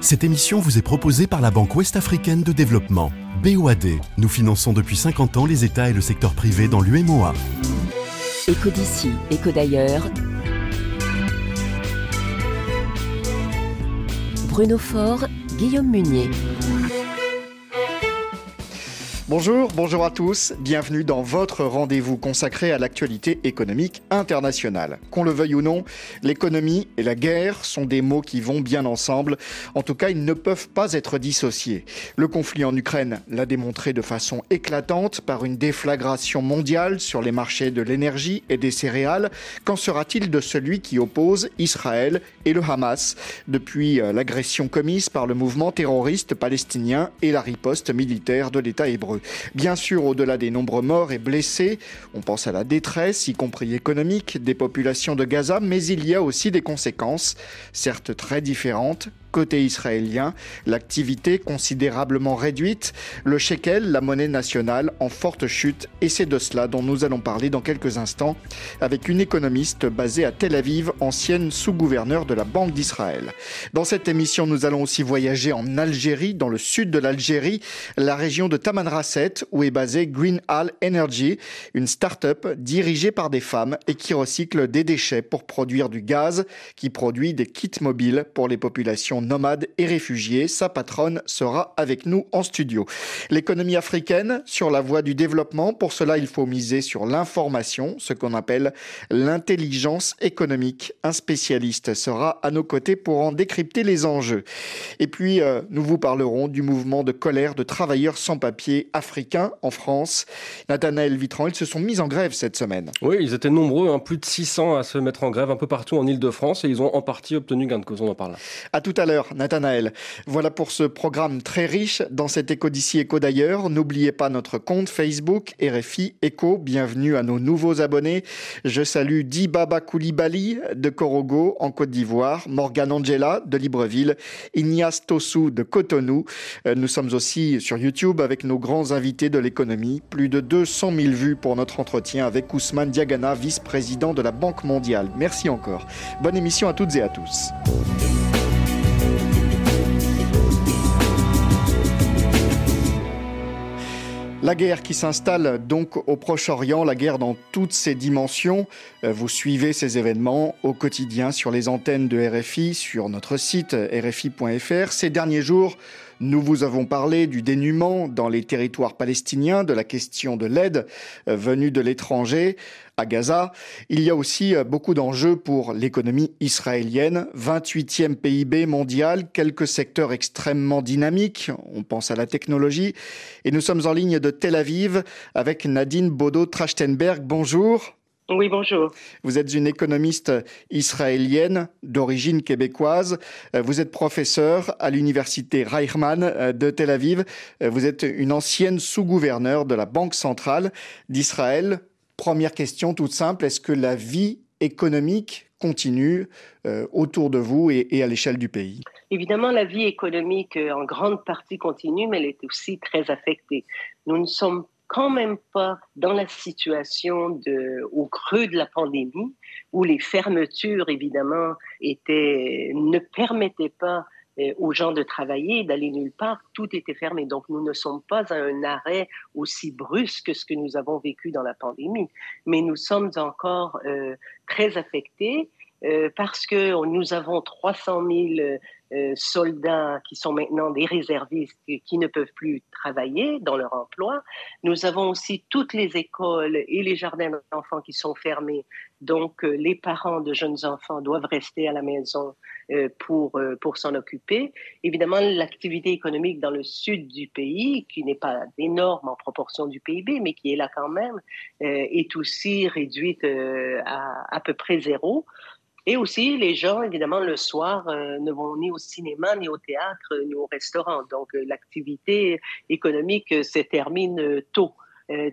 Cette émission vous est proposée par la Banque Ouest-Africaine de Développement, BOAD. Nous finançons depuis 50 ans les États et le secteur privé dans l'UMOA. Éco d'ici, éco d'ailleurs. Bruno Faure, Guillaume Munier. Bonjour, bonjour à tous, bienvenue dans votre rendez-vous consacré à l'actualité économique internationale. Qu'on le veuille ou non, l'économie et la guerre sont des mots qui vont bien ensemble, en tout cas ils ne peuvent pas être dissociés. Le conflit en Ukraine l'a démontré de façon éclatante par une déflagration mondiale sur les marchés de l'énergie et des céréales. Qu'en sera-t-il de celui qui oppose Israël et le Hamas depuis euh, l'agression commise par le mouvement terroriste palestinien et la riposte militaire de l'État hébreu? Bien sûr, au-delà des nombreux morts et blessés, on pense à la détresse, y compris économique, des populations de Gaza, mais il y a aussi des conséquences, certes très différentes, Côté israélien, l'activité considérablement réduite, le shekel, la monnaie nationale, en forte chute, et c'est de cela dont nous allons parler dans quelques instants avec une économiste basée à Tel Aviv, ancienne sous-gouverneure de la Banque d'Israël. Dans cette émission, nous allons aussi voyager en Algérie, dans le sud de l'Algérie, la région de Tamanrasset, où est basée Green Hall Energy, une start-up dirigée par des femmes et qui recycle des déchets pour produire du gaz, qui produit des kits mobiles pour les populations nomade et réfugiés. Sa patronne sera avec nous en studio. L'économie africaine sur la voie du développement. Pour cela, il faut miser sur l'information, ce qu'on appelle l'intelligence économique. Un spécialiste sera à nos côtés pour en décrypter les enjeux. Et puis, euh, nous vous parlerons du mouvement de colère de travailleurs sans papier africains en France. Nathanaël Vitran, ils se sont mis en grève cette semaine. Oui, ils étaient nombreux, hein, plus de 600 à se mettre en grève un peu partout en Ile-de-France et ils ont en partie obtenu gain de cause. On en parle. À tout à l'heure. Nathanaël. Voilà pour ce programme très riche dans cet écho d'ici, écho d'ailleurs. N'oubliez pas notre compte Facebook RFI Écho. Bienvenue à nos nouveaux abonnés. Je salue Dibaba Koulibaly de Korogo en Côte d'Ivoire, Morgan Angela de Libreville, Ignace Tossou de Cotonou. Euh, nous sommes aussi sur YouTube avec nos grands invités de l'économie. Plus de 200 000 vues pour notre entretien avec Ousmane Diagana, vice-président de la Banque mondiale. Merci encore. Bonne émission à toutes et à tous. La guerre qui s'installe donc au Proche-Orient, la guerre dans toutes ses dimensions. Euh, vous suivez ces événements au quotidien sur les antennes de RFI, sur notre site rfi.fr. Ces derniers jours, nous vous avons parlé du dénuement dans les territoires palestiniens, de la question de l'aide euh, venue de l'étranger à Gaza. Il y a aussi euh, beaucoup d'enjeux pour l'économie israélienne. 28e PIB mondial, quelques secteurs extrêmement dynamiques. On pense à la technologie. Et nous sommes en ligne de Tel Aviv avec Nadine Bodo-Trachtenberg. Bonjour. Oui, bonjour. Vous êtes une économiste israélienne d'origine québécoise. Euh, vous êtes professeur à l'université Reichmann euh, de Tel Aviv. Vous êtes une ancienne sous-gouverneure de la Banque centrale d'Israël. Première question toute simple, est-ce que la vie économique continue autour de vous et, à l'échelle du pays? Évidemment, la vie économique en grande partie continue, mais elle est aussi très affectée. Nous ne sommes quand même pas dans la situation au creux de la pandémie, où les fermetures, évidemment, étaient, ne permettaient pas euh, aux gens de travailler, d'aller nulle part, tout était fermé. Donc, nous ne sommes pas à un arrêt aussi brusque que ce que nous avons vécu dans la pandémie, mais nous sommes encore euh, très affectés euh, parce que nous avons 300 000 euh, soldats qui sont maintenant des réservistes qui ne peuvent plus travailler dans leur emploi. Nous avons aussi toutes les écoles et les jardins d'enfants qui sont fermés. Donc, euh, les parents de jeunes enfants doivent rester à la maison euh, pour, pour s'en occuper. Évidemment, l'activité économique dans le sud du pays, qui n'est pas énorme en proportion du PIB, mais qui est là quand même, est aussi réduite à à peu près zéro. Et aussi, les gens, évidemment, le soir, euh, ne vont ni au cinéma, ni au théâtre, ni au restaurant. Donc, euh, l'activité économique euh, se termine tôt.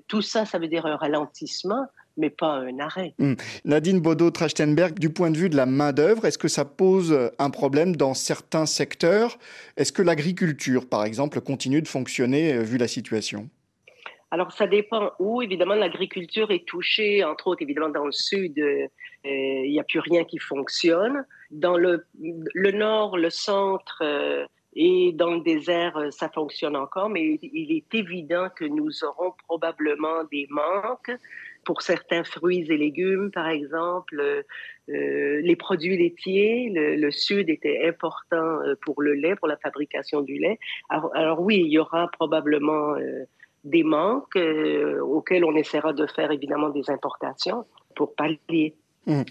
tout ça, ça veut dire un ralentissement, mais pas un arrêt. Hmm. Nadine Bodo-Trachtenberg, du point de vue de la main-d'œuvre, est-ce que ça pose un problème dans certains secteurs? Est-ce que l'agriculture, par exemple, continue de fonctionner vu la situation? Alors, ça dépend où. Évidemment, l'agriculture est touchée, entre autres, évidemment, dans le sud, euh, il n'y a plus rien qui fonctionne. Dans le, le nord, le centre et dans le désert, ça fonctionne encore, mais il est évident que nous aurons probablement des manques pour certains fruits et légumes, par exemple, euh, les produits laitiers. Le, sud était important euh, pour le lait, pour la fabrication du lait. Alors, oui, il y aura probablement euh, des manques auxquels on essaiera de faire évidemment des importations pour pallier. Hum.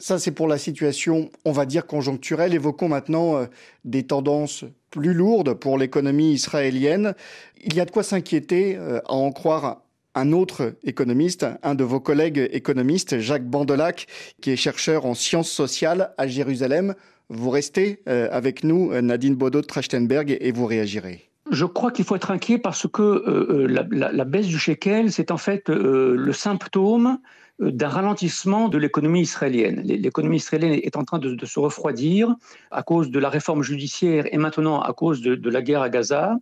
Ça, c'est pour la situation, on va dire, conjoncturelle. Évoquons maintenant des tendances plus lourdes pour l'économie israélienne. Il y a de quoi s'inquiéter, à en croire un autre économiste, un de vos collègues économistes, Jacques Bandelac, qui est chercheur en sciences sociales à Jérusalem. Vous restez euh, avec nous, Nadine Baudot de Trachtenberg, et vous réagirez. Je crois qu'il faut être inquiet parce que euh, euh, la, baisse du shekel, c'est en fait le symptôme d'un ralentissement de l'économie israélienne. L'économie israélienne est en train de, se refroidir à cause de la réforme judiciaire et maintenant à cause de la guerre à Gaza.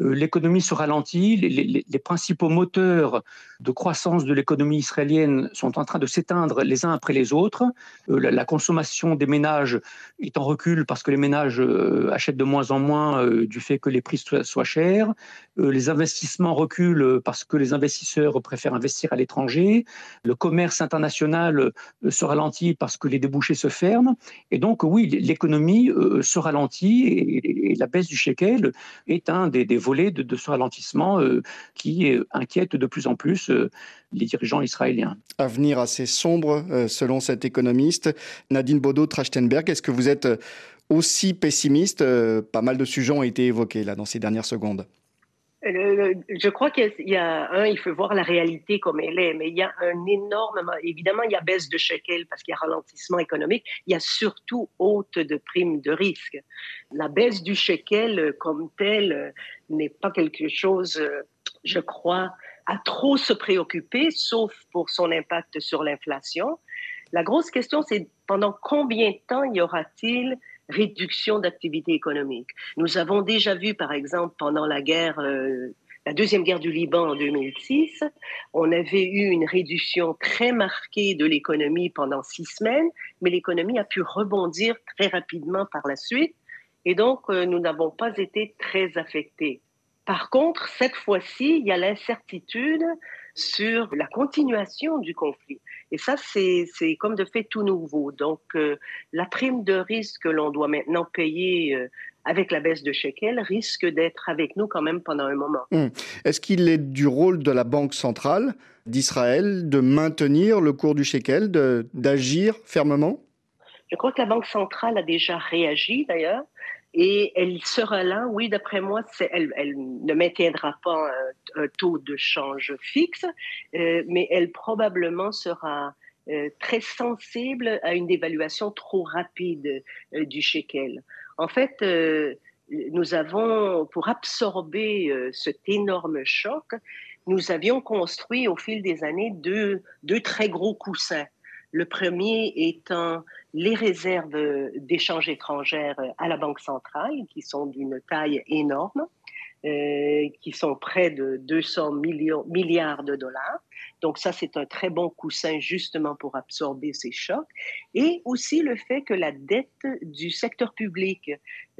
Euh, l'économie se ralentit, les, principaux moteurs de croissance de l'économie israélienne sont en train de s'éteindre les uns après les autres. Euh, la, consommation des ménages est en recul parce que les ménages euh, achètent de moins en moins du fait que les prix soient, chers. les investissements reculent parce que les investisseurs préfèrent investir à l'étranger. Le commerce international se ralentit parce que les débouchés se ferment. Et donc, oui, l'économie se ralentit et, la baisse du shekel est un des, des volet de, ce ralentissement euh, qui inquiète de plus en plus euh, les dirigeants israéliens. Avenir assez sombre, euh, selon cet économiste. Nadine Bodo-Trachtenberg, est-ce que vous êtes aussi pessimiste? Pas mal de sujets ont été évoqués là dans ces dernières secondes. Euh, je crois qu'il y a un, il faut voir la réalité comme elle est, mais il y a un énorme, évidemment, il y a baisse de shekel parce qu'il y a ralentissement économique, il y a surtout haute de primes de risque. La baisse du shekel comme telle n'est pas quelque chose, je crois, à trop se préoccuper, sauf pour son impact sur l'inflation. La grosse question, c'est pendant combien de temps y aura-t-il réduction d'activité économique. Nous avons déjà vu, par exemple, pendant la guerre, euh, la deuxième guerre du Liban en 2006, on avait eu une réduction très marquée de l'économie pendant six semaines, mais l'économie a pu rebondir très rapidement par la suite, et donc euh, nous n'avons pas été très affectés. Par contre, cette fois-ci, il y a l'incertitude sur la continuation du conflit. Et ça, c'est comme de fait tout nouveau. Donc, euh, la prime de risque que l'on doit maintenant payer euh, avec la baisse de shekel risque d'être avec nous quand même pendant un moment. Hum. Est-ce qu'il est du rôle de la Banque centrale d'Israël de maintenir le cours du shekel, d'agir fermement? Je crois que la Banque centrale a déjà réagi d'ailleurs. Et elle sera là, oui, d'après moi, elle, ne maintiendra pas un, taux de change fixe, euh, mais elle probablement sera euh, très sensible à une dévaluation trop rapide euh, du shekel. En fait, nous avons, pour absorber cet énorme choc, nous avions construit au fil des années deux très gros coussins. Le premier étant les réserves d'échanges étrangères à la Banque centrale, qui sont d'une taille énorme, euh, qui sont près de 200 millions, milliards de dollars. Donc ça, c'est un très bon coussin justement pour absorber ces chocs. Et aussi le fait que la dette du secteur public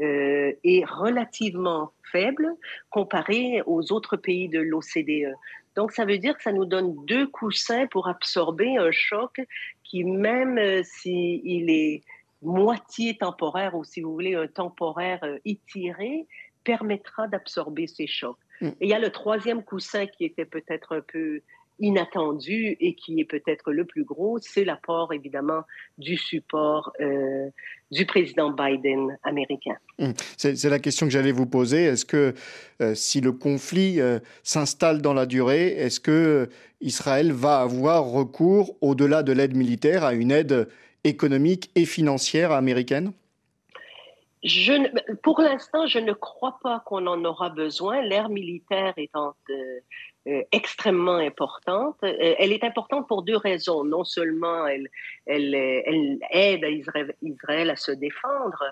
euh, est relativement faible comparée aux autres pays de l'OCDE. Donc, ça veut dire que ça nous donne deux coussins pour absorber un choc qui, même euh, s'il est moitié temporaire ou si vous voulez un temporaire euh, étiré, permettra d'absorber ces chocs. Mm. Et il y a le troisième coussin qui était peut-être un peu inattendu et qui est peut-être le plus gros, c'est l'apport évidemment du support euh, du président Biden américain. Hum. C'est la question que j'allais vous poser. Est-ce que euh, si le conflit euh, s'installe dans la durée, est-ce que Israël va avoir recours, au-delà de l'aide militaire, à une aide économique et financière américaine? Je pour l'instant, je ne crois pas qu'on en aura besoin. L'ère militaire étant euh, extrêmement importante. Euh, elle est importante pour deux raisons. Non seulement elle, elle, elle aide Israël, Israël, à se défendre,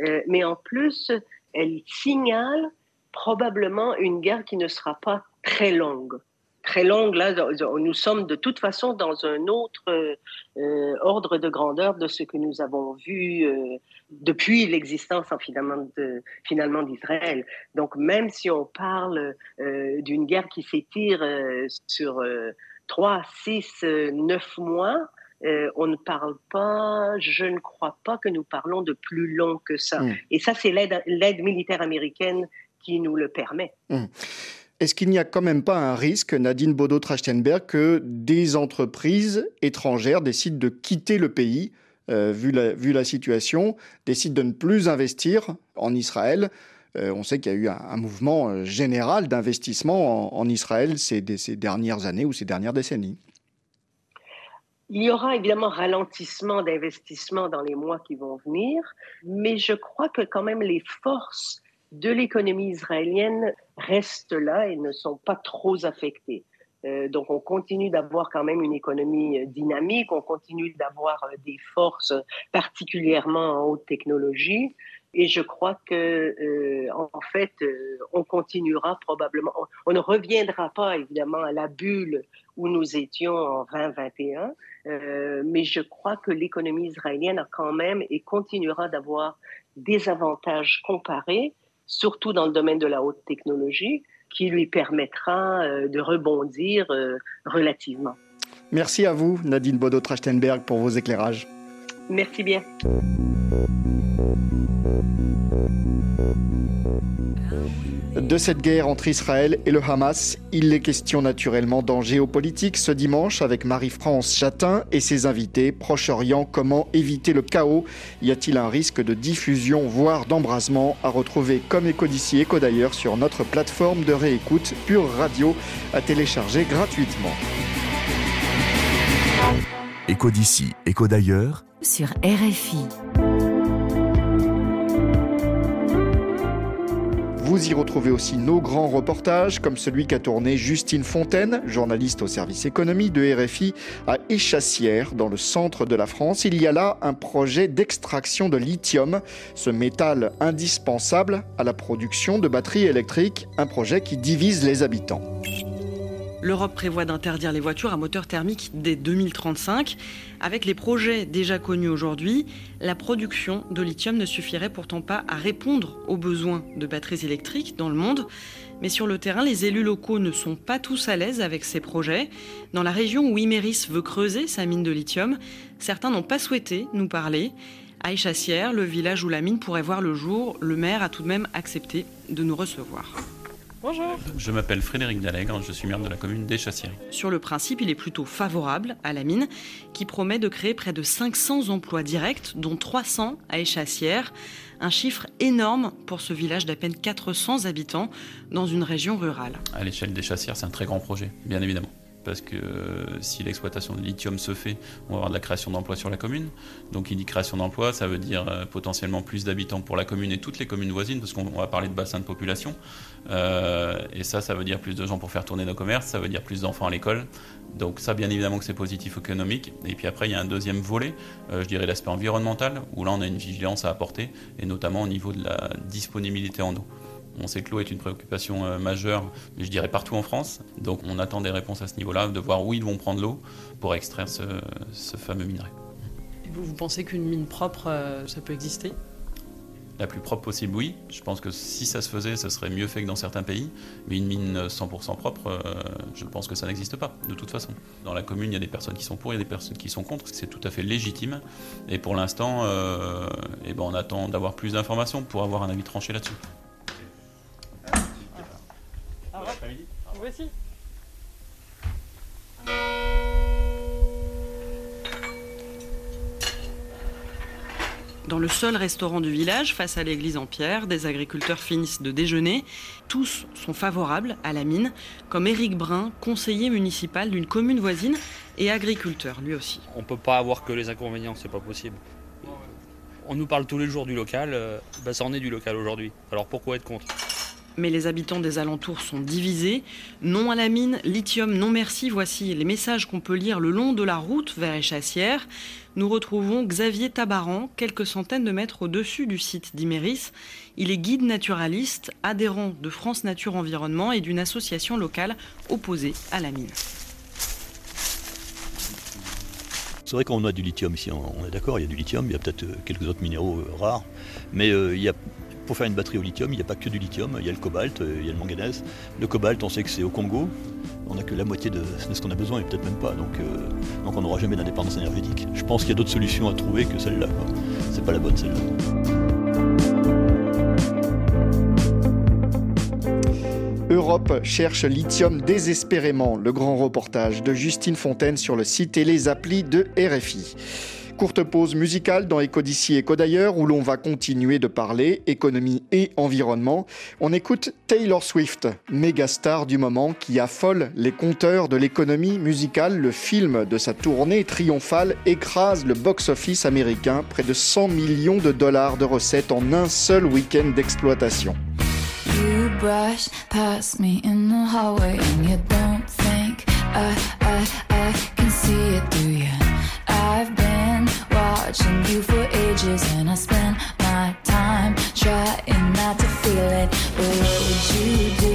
euh, mais en plus, elle signale probablement une guerre qui ne sera pas très longue. Très longue. Là, nous sommes de toute façon dans un autre euh, ordre de grandeur de ce que nous avons vu euh, depuis l'existence finalement, de, finalement d'Israël. Donc, même si on parle euh, d'une guerre qui s'étire sur trois, six, neuf mois, on ne parle pas, je ne crois pas que nous parlons de plus long que ça. Mm. Et ça, c'est l'aide, militaire américaine qui nous le permet. Mm. Est-ce qu'il n'y a quand même pas un risque, Nadine Bodo-Trachtenberg, que des entreprises étrangères décident de quitter le pays, euh, vu, la, vu, la, situation, décident de ne plus investir en Israël? Euh, On sait qu'il y a eu un, mouvement euh, général d'investissement en, Israël ces, ces dernières années ou ces dernières décennies. Il y aura évidemment ralentissement d'investissement dans les mois qui vont venir, mais je crois que quand même les forces de l'économie israélienne restent là et ne sont pas trop affectés. Euh, donc on continue d'avoir quand même une économie euh, dynamique, on continue d'avoir euh, des forces particulièrement en haute technologie. Et je crois que, en fait, on continuera probablement. On, ne reviendra pas évidemment à la bulle où nous étions en 2021, mais je crois que l'économie israélienne a quand même et continuera d'avoir des avantages comparés surtout dans le domaine de la haute technologie, qui lui permettra euh, de rebondir euh, relativement. Merci à vous, Nadine Bodo-Trachtenberg, pour vos éclairages. Merci bien. De cette guerre entre Israël et le Hamas, il est question naturellement d'en géopolitique ce dimanche avec Marie-France Chatin et ses invités. Proche-Orient, comment éviter le chaos? Y a-t-il un risque de diffusion, voire d'embrasement? À retrouver comme Éco d'ici, Éco d'ailleurs sur notre plateforme de réécoute Pure Radio à télécharger gratuitement. Éco d'ici, Éco d'ailleurs sur RFI. Vous y retrouvez aussi nos grands reportages, comme celui qu'a tourné Justine Fontaine, journaliste au service économie de RFI, à Échassières, dans le centre de la France. Il y a là un projet d'extraction de lithium, ce métal indispensable à la production de batteries électriques, un projet qui divise les habitants. L'Europe prévoit d'interdire les voitures à moteur thermique dès 2035. Avec les projets déjà connus aujourd'hui, la production de lithium ne suffirait pourtant pas à répondre aux besoins de batteries électriques dans le monde. Mais sur le terrain, les élus locaux ne sont pas tous à l'aise avec ces projets. Dans la région où Imeris veut creuser sa mine de lithium, certains n'ont pas souhaité nous parler. À Échassières, le village où la mine pourrait voir le jour, le maire a tout de même accepté de nous recevoir. Bonjour. Je m'appelle Frédéric Dallègre, je suis maire de la commune d'Échassières. Sur le principe, il est plutôt favorable à la mine, qui promet de créer près de 500 emplois directs, dont 300 à Échassières. Un chiffre énorme pour ce village d'à peine 400 habitants dans une région rurale. À l'échelle d'Échassières, c'est un très grand projet, bien évidemment parce que euh, si l'exploitation de lithium se fait, on va avoir de la création d'emplois sur la commune. Donc il dit création d'emplois, ça veut dire euh, potentiellement plus d'habitants pour la commune et toutes les communes voisines, parce qu'on va parler de bassin de population. Euh, et ça, ça veut dire plus de gens pour faire tourner nos commerces, ça veut dire plus d'enfants à l'école. Donc ça, bien évidemment que c'est positif économique. Et puis après, il y a un deuxième volet, je dirais l'aspect environnemental, où là, on a une vigilance à apporter, et notamment au niveau de la disponibilité en eau. On sait que l'eau est une préoccupation euh, majeure, je dirais partout en France. Donc on attend des réponses à ce niveau-là, de voir où ils vont prendre l'eau pour extraire ce, fameux minerai. vous, vous pensez qu'une mine propre, euh, ça peut exister? La plus propre possible, oui. Je pense que si ça se faisait, ce serait mieux fait que dans certains pays. Mais une mine 100% propre, euh, je pense que ça n'existe pas, de toute façon. Dans la commune, il y a des personnes qui sont pour, il y a des personnes qui sont contre. C'est tout à fait légitime. Et pour l'instant, eh ben, on attend d'avoir plus d'informations pour avoir un avis tranché là-dessus. Dans le seul restaurant du village, face à l'église en pierre, des agriculteurs finissent de déjeuner. Tous sont favorables à la mine, comme Éric Brun, conseiller municipal d'une commune voisine et agriculteur lui aussi. On ne peut pas avoir que les inconvénients, c'est pas possible. On nous parle tous les jours du local, euh, bah ça est du local aujourd'hui. Alors pourquoi être contre? Mais les habitants des alentours sont divisés. Non à la mine, lithium, non merci, voici les messages qu'on peut lire le long de la route vers Échassières. Nous retrouvons Xavier Tabaran, quelques centaines de mètres au-dessus du site d'Iméris. Il est guide naturaliste, adhérent de France Nature Environnement et d'une association locale opposée à la mine. C'est vrai qu'on a du lithium ici, on est d'accord, il y a du lithium, il y a peut-être euh, quelques autres minéraux euh, rares, mais euh, il y a, pour faire une batterie au lithium, il n'y a pas que du lithium, il y a le cobalt, il y a le manganèse. Le cobalt, on sait que c'est au Congo, on n'a que la moitié de, ce qu'on a besoin et peut-être même pas, donc, donc on n'aura jamais d'indépendance énergétique. Je pense qu'il y a d'autres solutions à trouver que celle-là, c'est pas la bonne celle-là. Europe cherche lithium désespérément. Le grand reportage de Justine Fontaine sur le site et les applis de RFI. Courte pause musicale dans Éco d'ici, Éco d'ailleurs, où l'on va continuer de parler économie et environnement. On écoute Taylor Swift, méga star du moment qui affole les compteurs de l'économie musicale. Le film de sa tournée triomphale écrase le box-office américain, près de 100 millions de dollars de recettes en un seul week-end d'exploitation. Watching you for ages and I spend my time trying not to feel it. But what would you do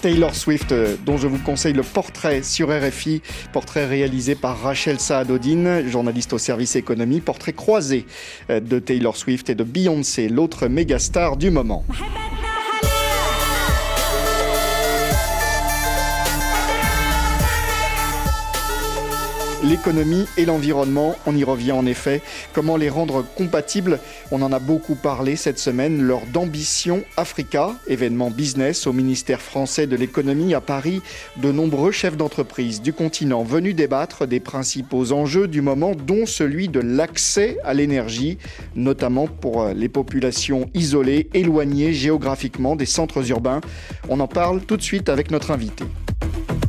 Taylor Swift, euh, dont je vous conseille le portrait sur RFI, portrait réalisé par Rachel Saadodine, journaliste au service économie, portrait croisé euh, de Taylor Swift et de Beyoncé, l'autre méga star du moment. L'économie et l'environnement. On y revient en effet. Comment les rendre compatibles? On en a beaucoup parlé cette semaine lors d'Ambition Africa, événement business au ministère français de l'économie à Paris. De nombreux chefs d'entreprise du continent venus débattre des principaux enjeux du moment, dont celui de l'accès à l'énergie, notamment pour les populations isolées, éloignées géographiquement des centres urbains. On en parle tout de suite avec notre invité.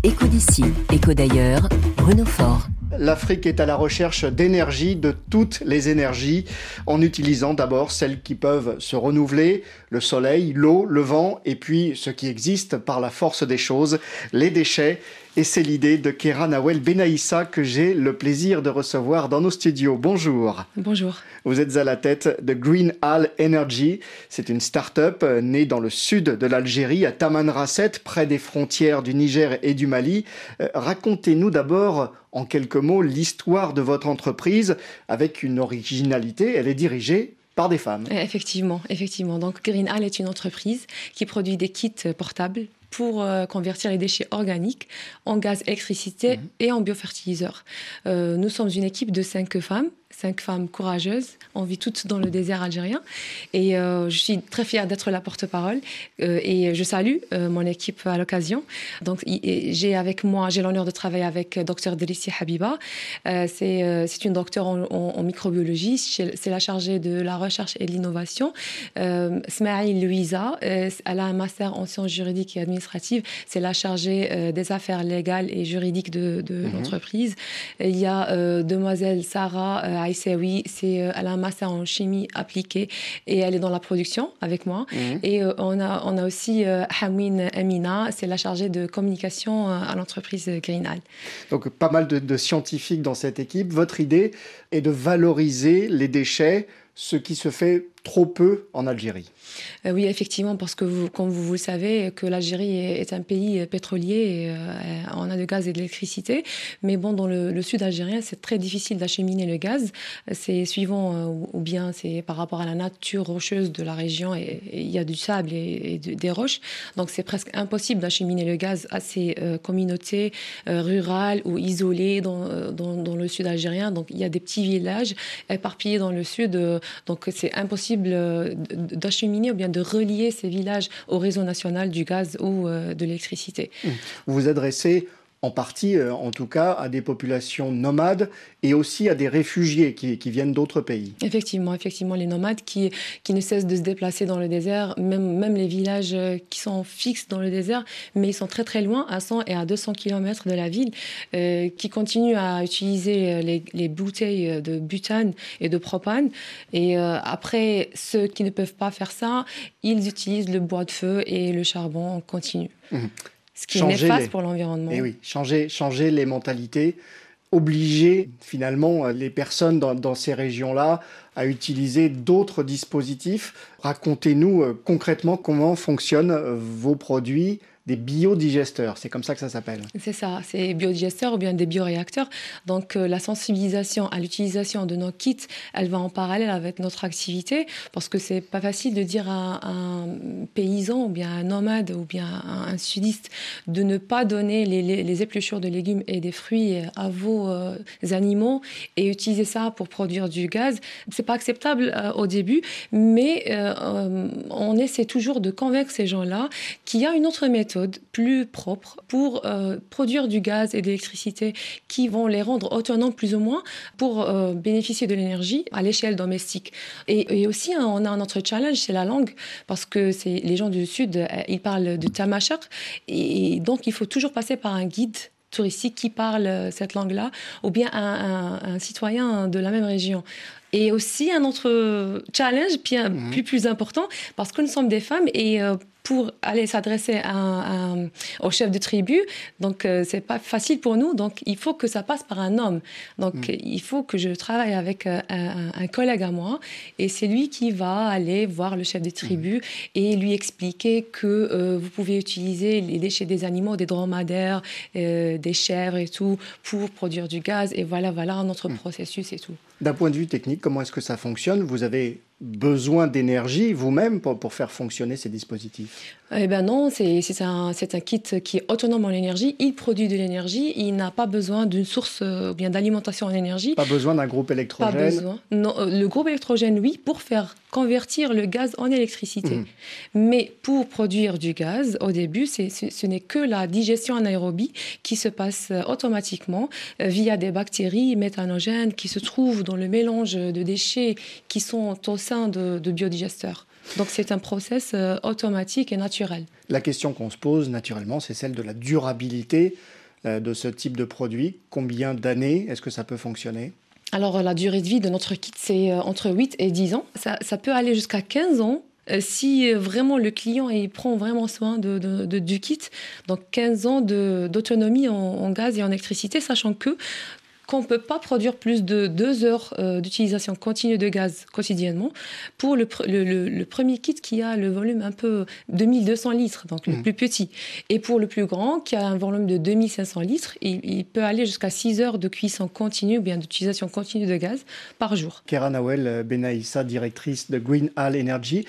Éco d'ici, éco d'ailleurs, Bruno Fort. L'Afrique est à la recherche d'énergie, de toutes les énergies, en utilisant d'abord celles qui peuvent se renouveler, le soleil, l'eau, le vent, et puis ce qui existe par la force des choses, les déchets. Et c'est l'idée de Kera Nawel Benaïssa que j'ai le plaisir de recevoir dans nos studios. Bonjour. Bonjour. Vous êtes à la tête de Green Hall Energy. C'est une start-up euh, née dans le sud de l'Algérie, à Tamanrasset, près des frontières du Niger et du Mali. Euh, racontez-nous d'abord en quelques mots l'histoire de votre entreprise avec une originalité. Elle est dirigée par des femmes. Effectivement, effectivement. Donc Green Hall est une entreprise qui produit des kits portables pour euh, convertir les déchets organiques en gaz électricité mhm. et en biofertiliseur. Euh, nous sommes une équipe de cinq femmes cinq femmes courageuses. On vit toutes dans le désert algérien. Et euh, je suis très fière d'être la porte-parole. Euh, et je salue euh, mon équipe à l'occasion. Donc, j'ai avec moi, j'ai l'honneur de travailler avec Dr Delissi Habiba. c'est une docteure en, microbiologie. C'est la chargée de la recherche et de l'innovation. Smaïl Louisa, elle a un master en sciences juridiques et administratives. C'est la chargée des affaires légales et juridiques de, mhm. l'entreprise. Il y a demoiselle Sarah oui, c'est, euh, elle a un master en chimie appliquée et elle est dans la production avec moi. Mhm. Et euh, on, a, on a aussi euh, Hamine Amina, c'est la chargée de communication à l'entreprise Greenal. Donc pas mal de scientifiques dans cette équipe. Votre idée est de valoriser les déchets, ce qui se fait trop peu en Algérie. Euh, oui, effectivement, parce que comme vous, le savez, que l'Algérie est, un pays pétrolier, et, euh, on a de gaz et de l'électricité, mais bon, dans le, sud algérien, c'est très difficile d'acheminer le gaz. C'est suivant, euh, ou, bien c'est par rapport à la nature rocheuse de la région, et il y a du sable et, des roches, donc c'est presque impossible d'acheminer le gaz à ces communautés rurales ou isolées dans, le sud algérien. Donc il y a des petits villages éparpillés dans le sud Donc c'est impossible d'acheminer ou bien de relier ces villages au réseau national du gaz ou de l'électricité. Vous vous adressez en partie, euh, en tout cas, à des populations nomades et aussi à des réfugiés qui, viennent d'autres pays. Effectivement, effectivement, les nomades qui, qui ne cessent de se déplacer dans le désert, même, même les villages euh, qui sont fixes dans le désert, mais ils sont très très loin, à 100 et à 200 km de la ville, euh, qui continuent à utiliser les, les, bouteilles de butane et de propane. Et après, ceux qui ne peuvent pas faire ça, ils utilisent le bois de feu et le charbon en continu. Mmh. Ce qui est néfaste pour l'environnement. Et eh oui, changer, changer les mentalités, obliger finalement les personnes dans, ces régions-là à utiliser d'autres dispositifs. Racontez-nous euh, concrètement comment fonctionnent euh, vos produits des biodigesteurs. C'est comme ça que ça s'appelle. C'est ça, c'est biodigesteurs ou bien des bioréacteurs. Donc euh, la sensibilisation à l'utilisation de nos kits, elle va en parallèle avec notre activité parce que c'est pas facile de dire à un paysan ou bien un nomade ou bien un, sudiste de ne pas donner les, épluchures de légumes et des fruits à vos euh, animaux et utiliser ça pour produire du gaz. C'est pas acceptable euh, au début, mais on essaie toujours de convaincre ces gens-là qu'il y a une autre méthode plus propre pour euh, produire du gaz et de l'électricité qui vont les rendre autonomes plus ou moins pour euh, bénéficier de l'énergie à l'échelle domestique. Et, aussi, hein, on a un autre challenge, c'est la langue, parce que c'est les gens du Sud, euh, ils parlent de tamashek, et donc il faut toujours passer par un guide touristique qui parle cette langue-là, ou bien un, citoyen de la même région. Et aussi un autre challenge bien, mmh. plus, plus important, parce que nous sommes des femmes et pour aller s'adresser au chef de tribu. Donc, euh, c'est pas facile pour nous. Donc, il faut que ça passe par un homme. Donc, mm. il faut que je travaille avec euh, un, collègue à moi. Et c'est lui qui va aller voir le chef de tribu mm. et lui expliquer que euh, vous pouvez utiliser les déchets des animaux, des dromadaires, des chèvres et tout, pour produire du gaz. Et voilà, voilà notre mm. processus et tout. D'un point de vue technique, comment est-ce que ça fonctionne? Vous avez besoin d'énergie vous-même pour, pour, faire fonctionner ces dispositifs Eh bien non, c'est un, un, kit qui est autonome en énergie. Il produit de l'énergie. Il n'a pas besoin d'une source euh, ou bien d'alimentation en énergie. Pas besoin d'un groupe électrogène Pas besoin. Non, euh, le groupe électrogène, oui, pour faire convertir le gaz en électricité. Mmh. Mais pour produire du gaz, au début, ce, ce n'est que la digestion anaérobie qui se passe euh, automatiquement via des bactéries méthanogènes qui se trouvent dans le mélange de déchets qui sont au de, biodigesteurs. Donc c'est un process euh, automatique et naturel. La question qu'on se pose naturellement, c'est celle de la durabilité euh, de ce type de produit. Combien d'années est-ce que ça peut fonctionner? Alors la durée de vie de notre kit, c'est euh, entre 8 et 10 ans. Ça, peut aller jusqu'à 15 ans si vraiment le client il prend vraiment soin de, du kit, donc 15 ans d'autonomie en, en, gaz et en électricité, sachant que qu'on ne peut pas produire plus de deux heures euh, d'utilisation continue de gaz quotidiennement pour le, le, premier kit qui a le volume un peu de 1200 litres, donc le mmh. plus petit. Et pour le plus grand, qui a un volume de 2500 litres, il, peut aller jusqu'à 6 heures de cuisson continue ou bien d'utilisation continue de gaz par jour. Kera Nawel Benaïssa, directrice de Green Hall Energy.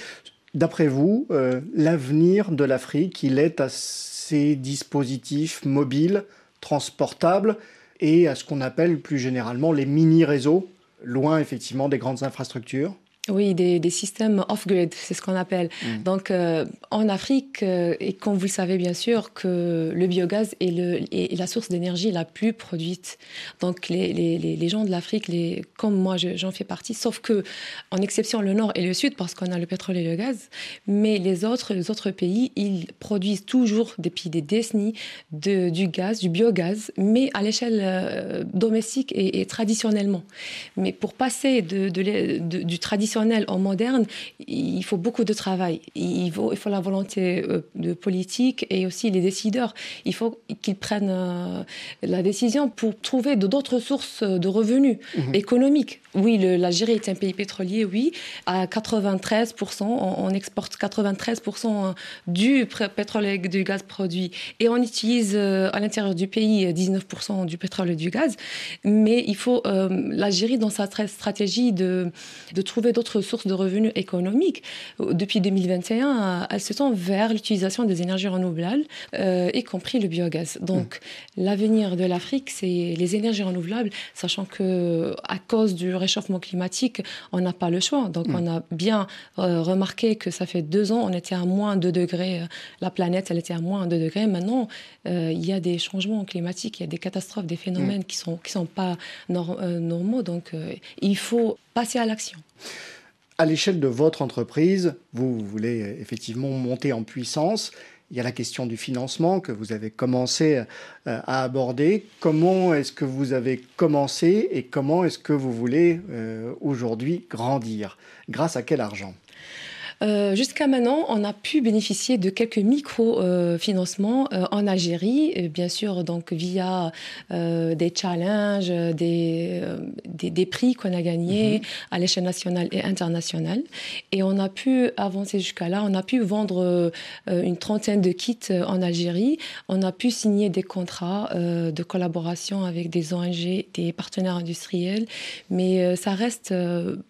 D'après vous, euh, l'avenir de l'Afrique, il est à ces dispositifs mobiles, transportables et à ce qu'on appelle plus généralement les mini-réseaux, loin effectivement des grandes infrastructures oui, des, des systèmes off-grid, c'est ce qu'on appelle. Mm. Donc, euh, en Afrique, euh, et comme vous le savez bien sûr, que le biogaz est, le, est la source d'énergie la plus produite. Donc, les, les, les gens de l'Afrique, comme moi, j'en fais partie, sauf que, en exception le Nord et le Sud, parce qu'on a le pétrole et le gaz, mais les autres, les autres pays, ils produisent toujours depuis des décennies de, du gaz, du biogaz, mais à l'échelle euh, domestique et, et, traditionnellement. Mais pour passer de, de, du traditionnel en moderne, il faut beaucoup de travail. Il faut, il faut la volonté euh, de politique et aussi les décideurs. Il faut qu'ils prennent euh, la décision pour trouver d'autres sources de revenus mhm. économiques. Oui, l'Algérie est un pays pétrolier, oui. À 93%, on, exporte 93% du pétrole et du gaz produit. Et on utilise euh, à l'intérieur du pays 19% du pétrole et du gaz. Mais il faut, l'Algérie, dans sa stratégie de, de trouver d'autres sources de revenus économiques. Depuis 2021, elle se tend vers l'utilisation des énergies renouvelables, euh, y compris le biogaz. Donc, l'avenir de l'Afrique, c'est les énergies renouvelables, sachant que à cause du réchauffement climatique, on n'a pas le choix. Donc Mm. on a bien euh, remarqué que ça fait deux ans, on était à moins 2 degrés, euh, la planète, elle était à moins 2 degrés. Maintenant, euh, il y a des changements climatiques, il y a des catastrophes, des phénomènes Mm. qui sont, qui sont pas nor- normaux. Donc il faut passer à l'action. À l'échelle de votre entreprise, vous, voulez effectivement monter en puissance. Il y a la question du financement que vous avez commencé euh, à aborder. Comment est-ce que vous avez commencé et comment est-ce que vous voulez euh, aujourd'hui grandir? Grâce à quel argent? Euh, Jusqu'à maintenant, on a pu bénéficier de quelques micro-financements euh, en Algérie, euh, bien sûr, donc via des challenges, des, des, des prix qu'on a gagnés à l'échelle nationale et internationale. Et on a pu avancer jusqu'à là. On a pu vendre une trentaine de kits en Algérie. On a pu signer des contrats de collaboration avec des ONG, des partenaires industriels, mais ça reste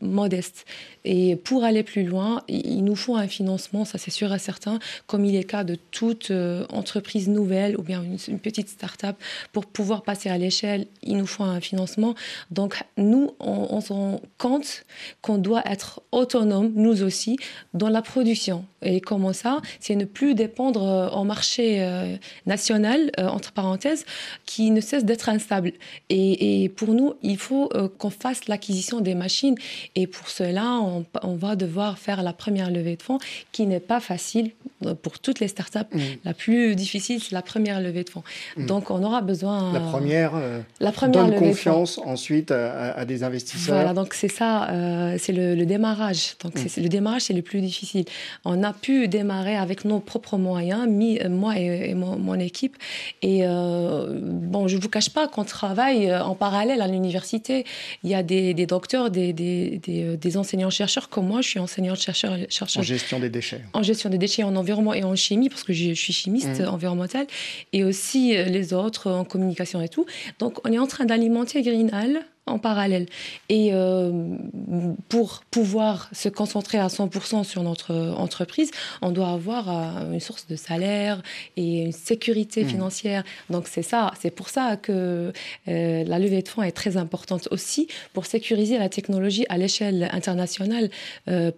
modeste. Et pour aller plus loin, il nous faut un financement, ça c'est sûr et certain, comme il est le cas de toute euh, entreprise nouvelle ou bien une, petite start-up. Pour pouvoir passer à l'échelle, il nous faut un financement. Donc nous, on, se rend compte qu'on doit être autonome, nous aussi, dans la production. Et comment ça? C'est ne plus dépendre euh, au marché euh, national, euh, entre parenthèses, qui ne cesse d'être instable. Et, pour nous, il faut qu'on fasse l'acquisition des machines. Et pour cela, on, on va devoir faire la première levée de fonds, qui n'est pas facile euh, pour toutes les startups. Mm. La plus difficile, c'est la première levée de fonds. Mm. Donc, on aura besoin. La première, euh, la première donne levée de confiance ensuite à, des investisseurs. voilà, donc c'est ça, euh, c'est le, le démarrage. Donc c'est- le démarrage, c'est le plus difficile. On a pu démarrer avec nos propres moyens, mi- euh, moi et, et mon, mon équipe. Et euh, bon, je vous cache pas qu'on travaille euh, en parallèle à l'université. Il y a des, des docteurs, des, euh, des enseignants-chercheurs comme moi. Je suis enseignante-chercheur en gestion des déchets. en gestion des déchets, en environnement et en chimie, parce que je, suis chimiste Mhm. environnementale, et aussi euh, les autres en communication et tout. Donc, on est en train d'alimenter Greenhall en parallèle. Et euh, pour pouvoir se concentrer à 100% sur notre entreprise, on doit avoir euh, une source de salaire et une sécurité Mhm. financière. Donc c'est ça, c'est pour ça que euh, la levée de fonds est très importante aussi pour sécuriser la technologie à l'échelle internationale,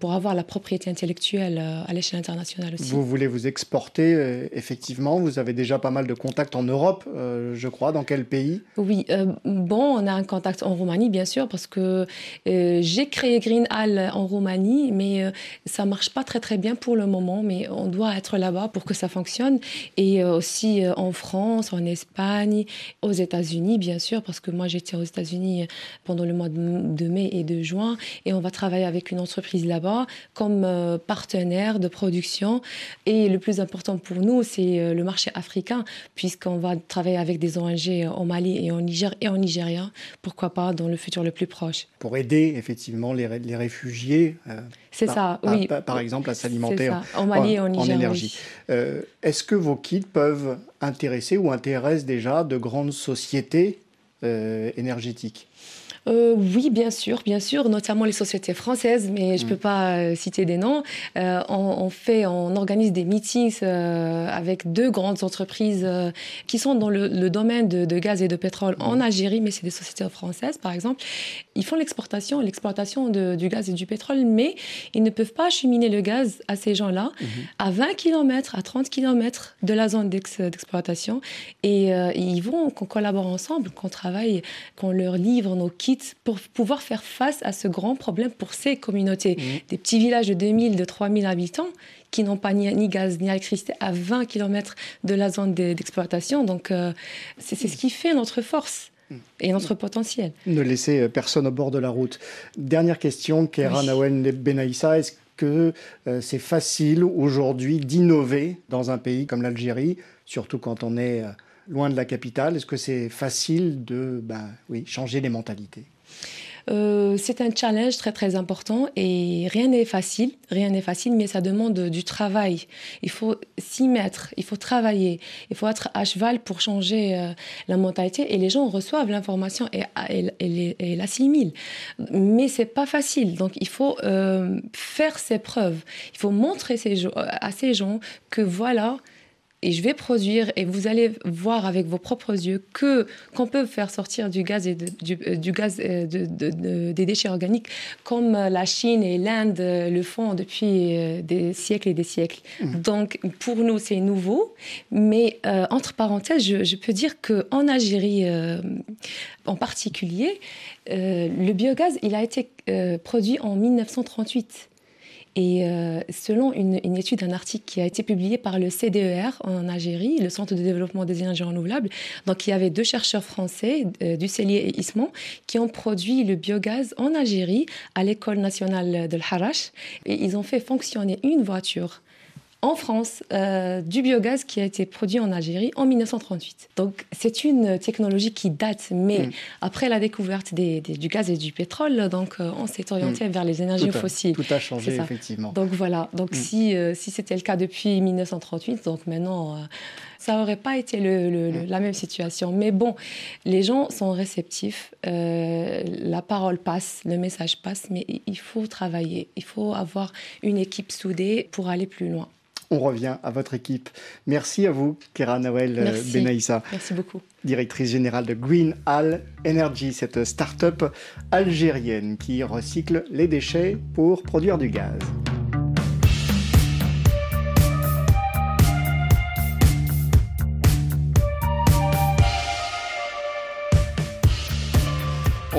pour avoir la propriété intellectuelle à l'échelle internationale aussi. Vous voulez vous exporter, effectivement. Vous avez déjà pas mal de contacts en Europe, je crois. Dans quel pays? Oui, bon, on a un contact en Roumanie, bien sûr, parce que euh, j'ai créé Green Hall en Roumanie, mais euh, ça marche pas très très bien pour le moment, mais on doit être là-bas pour que ça fonctionne. Et euh, aussi euh, en France, en Espagne, aux États-Unis, bien sûr, parce que moi j'étais aux États-Unis pendant le mois de, mai et de juin, et on va travailler avec une entreprise là-bas comme partenaire de production. Et le plus important pour nous, c'est le marché africain, puisqu'on va travailler avec des ONG au Mali et en Niger et en Nigeria, pourquoi pas dans le futur le plus proche. Pour aider, effectivement, les, ré- les réfugiés. euh, C'est par- ça, par- oui. par, par exemple, à s'alimenter en, en Mali et en en Niger, énergie. Euh, Est-ce que vos kits peuvent intéresser ou intéressent déjà de grandes sociétés euh, énergétiques? Euh, oui, bien sûr, bien sûr, notamment les sociétés françaises, mais je ne peux pas euh, citer des noms. Euh, on, on fait, on organise des meetings euh, avec deux grandes entreprises qui sont dans le, le domaine de, de gaz et de pétrole en Algérie, mais c'est des sociétés françaises, par exemple. Ils font l'exportation, l'exploitation du gaz et du pétrole, mais ils ne peuvent pas acheminer le gaz à ces gens-là à 20 km, à 30 km de la zone d'ex- d'exploitation. Et ils vont, qu'on collabore ensemble, qu'on travaille, qu'on leur livre nos kits pour pouvoir faire face à ce grand problème pour ces communautés. Des petits villages de 2000, de 3000 habitants qui n'ont pas ni, ni gaz ni électricité à 20 km de la zone de- d'exploitation. Donc euh, c'est ce qui fait notre force et notre potentiel. Ne laisser euh, personne au bord de la route. Dernière question, Kéra Oui. Nawen Benaïssa. Est-ce que euh, c'est facile aujourd'hui d'innover dans un pays comme l'Algérie, surtout quand on est euh, loin de la capitale. Est-ce que c'est facile de ben, oui, changer les mentalités? Euh, c'est un challenge très très important et rien n'est facile, rien n'est facile, mais ça demande du travail. Il faut s'y mettre, il faut travailler, il faut être à cheval pour changer euh, la mentalité et les gens reçoivent l'information et, et, et, et l'assimilent. Mais c'est pas facile, donc il faut euh, faire ses preuves, il faut montrer à ces gens que voilà et je vais produire et vous allez voir avec vos propres yeux que qu'on peut faire sortir du gaz et du, euh, du, gaz euh, de, des déchets organiques comme la Chine et l'Inde le font depuis des siècles et des siècles. Mmh. Donc pour nous c'est nouveau, mais entre parenthèses je, je, peux dire que en Algérie en particulier, le biogaz il a été produit en 1938. Et euh, selon une, étude, un article qui a été publié par le CDER en Algérie, le Centre de développement des énergies renouvelables, donc il y avait deux chercheurs français, euh, Ducellier et Ismont, qui ont produit le biogaz en Algérie à l'école nationale de l'Harash. Et ils ont fait fonctionner une voiture en France euh, du biogaz qui a été produit en Algérie en 1938. Donc c'est une technologie qui date, mais mm. après la découverte des, du gaz et du pétrole, donc euh, on s'est orienté mm. vers les énergies fossiles. Tout a changé effectivement. Donc voilà. Donc mm. si, euh, si c'était le cas depuis 1938, donc maintenant ça n'aurait pas été le, la même situation. Mais bon, les gens sont réceptifs, la parole passe, le message passe, mais il faut travailler, il faut avoir une équipe soudée pour aller plus loin on revient à votre équipe. Merci à vous, Kera Nawel euh, Benaïssa. Merci beaucoup. Directrice générale de Green Hall Energy, cette start-up algérienne qui recycle les déchets pour produire du gaz.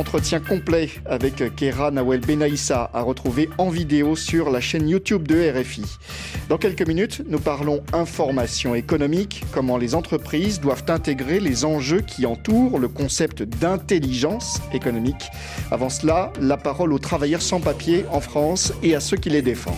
Entretien complet avec Kera Nawel Benaïssa à retrouver en vidéo sur la chaîne YouTube de RFI. Dans quelques minutes, nous parlons information économique, comment les entreprises doivent intégrer les enjeux qui entourent le concept d'intelligence économique. Avant cela, la parole aux travailleurs sans papier en France et à ceux qui les défendent.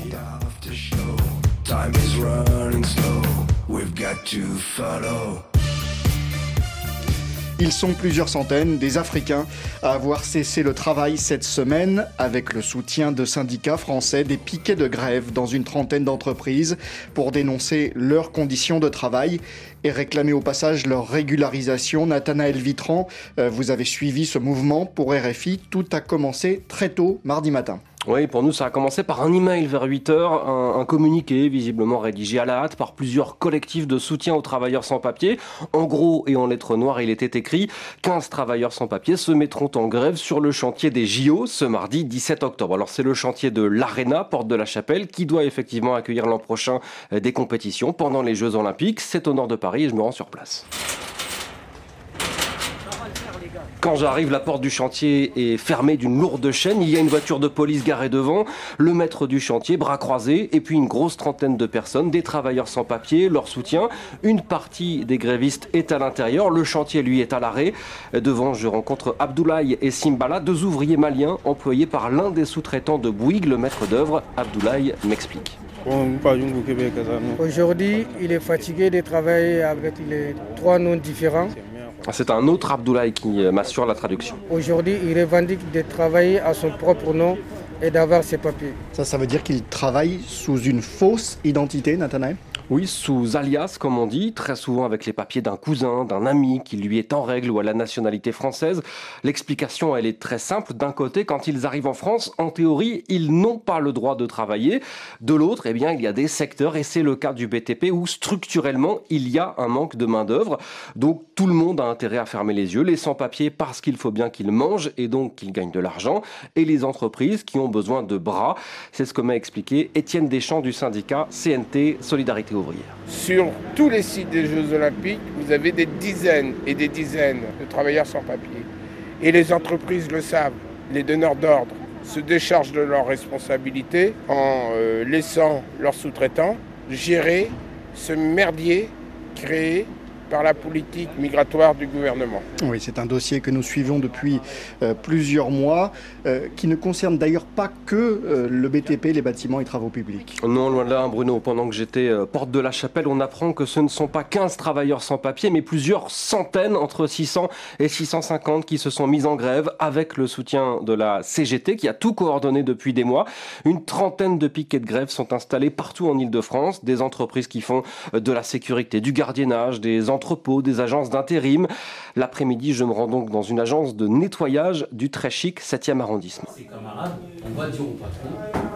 Ils sont plusieurs centaines des Africains à avoir cessé le travail cette semaine avec le soutien de syndicats français des piquets de grève dans une trentaine d'entreprises pour dénoncer leurs conditions de travail et réclamer au passage leur régularisation. Nathanaël Vitran, euh, vous avez suivi ce mouvement pour RFI. Tout a commencé très tôt mardi matin. Oui, pour nous, ça a commencé par un email vers 8 heures, un, communiqué visiblement rédigé à la hâte par plusieurs collectifs de soutien aux travailleurs sans papier. En gros et en lettres noires, il était écrit 15 travailleurs sans papier se mettront en grève sur le chantier des JO ce mardi 17 octobre. Alors c'est le chantier de l'Arena, porte de la Chapelle, qui doit effectivement accueillir l'an prochain euh, des compétitions pendant les Jeux Olympiques. C'est au nord de Paris et je me rends sur place. Quand j'arrive, la porte du chantier est fermée d'une lourde chaîne. Il y a une voiture de police garée devant, le maître du chantier, bras croisés, et puis une grosse trentaine de personnes, des travailleurs sans papier, leur soutien. Une partie des grévistes est à l'intérieur, le chantier lui est à l'arrêt. Devant, je rencontre Abdoulaye et Simbala, deux ouvriers maliens employés par l'un des sous-traitants de Bouygues, le maître d'œuvre. Abdoulaye m'explique. Aujourd'hui, il est fatigué de travailler avec les trois noms différents. C'est un autre Abdoulaye qui euh, m'assure la traduction. Aujourd'hui, il revendique de travailler à son propre nom et d'avoir ses papiers. Ça, ça veut dire qu'il travaille sous une fausse identité, Nathanaël? Oui, sous alias, comme on dit, très souvent avec les papiers d'un cousin, d'un ami qui lui est en règle ou à la nationalité française. L'explication, elle est très simple. D'un côté, quand ils arrivent en France, en théorie, ils n'ont pas le droit de travailler. De l'autre, eh bien, il y a des secteurs, et c'est le cas du BTP, où structurellement, il y a un manque de main-d'œuvre. Donc, tout le monde a intérêt à fermer les yeux. Les sans-papiers, parce qu'il faut bien qu'ils mangent et donc qu'ils gagnent de l'argent. Et les entreprises qui ont besoin de bras. C'est ce que m'a expliqué Étienne Deschamps du syndicat CNT Solidarité sur tous les sites des Jeux Olympiques, vous avez des dizaines et des dizaines de travailleurs sans papier. Et les entreprises le savent, les donneurs d'ordre se déchargent de leurs responsabilités en euh, laissant leurs sous-traitants gérer ce merdier créé par la politique migratoire du gouvernement. Oui, c'est un dossier que nous suivons depuis euh, plusieurs mois, euh, qui ne concerne d'ailleurs pas que euh, le BTP, les bâtiments et travaux publics. Non, loin de là, Bruno. Pendant que j'étais porte de la chapelle, on apprend que ce ne sont pas 15 travailleurs sans papier, mais plusieurs centaines, entre 600 et 650, qui se sont mis en grève avec le soutien de la CGT, qui a tout coordonné depuis des mois. Une trentaine de piquets de grève sont installés partout en Ile-de-France, des entreprises qui font de la sécurité, du gardiennage, des entrepôts, des agences d'intérim. L'après-midi, je me rends donc dans une agence de nettoyage du très chic 7e arrondissement. camarades, on va dire au patron,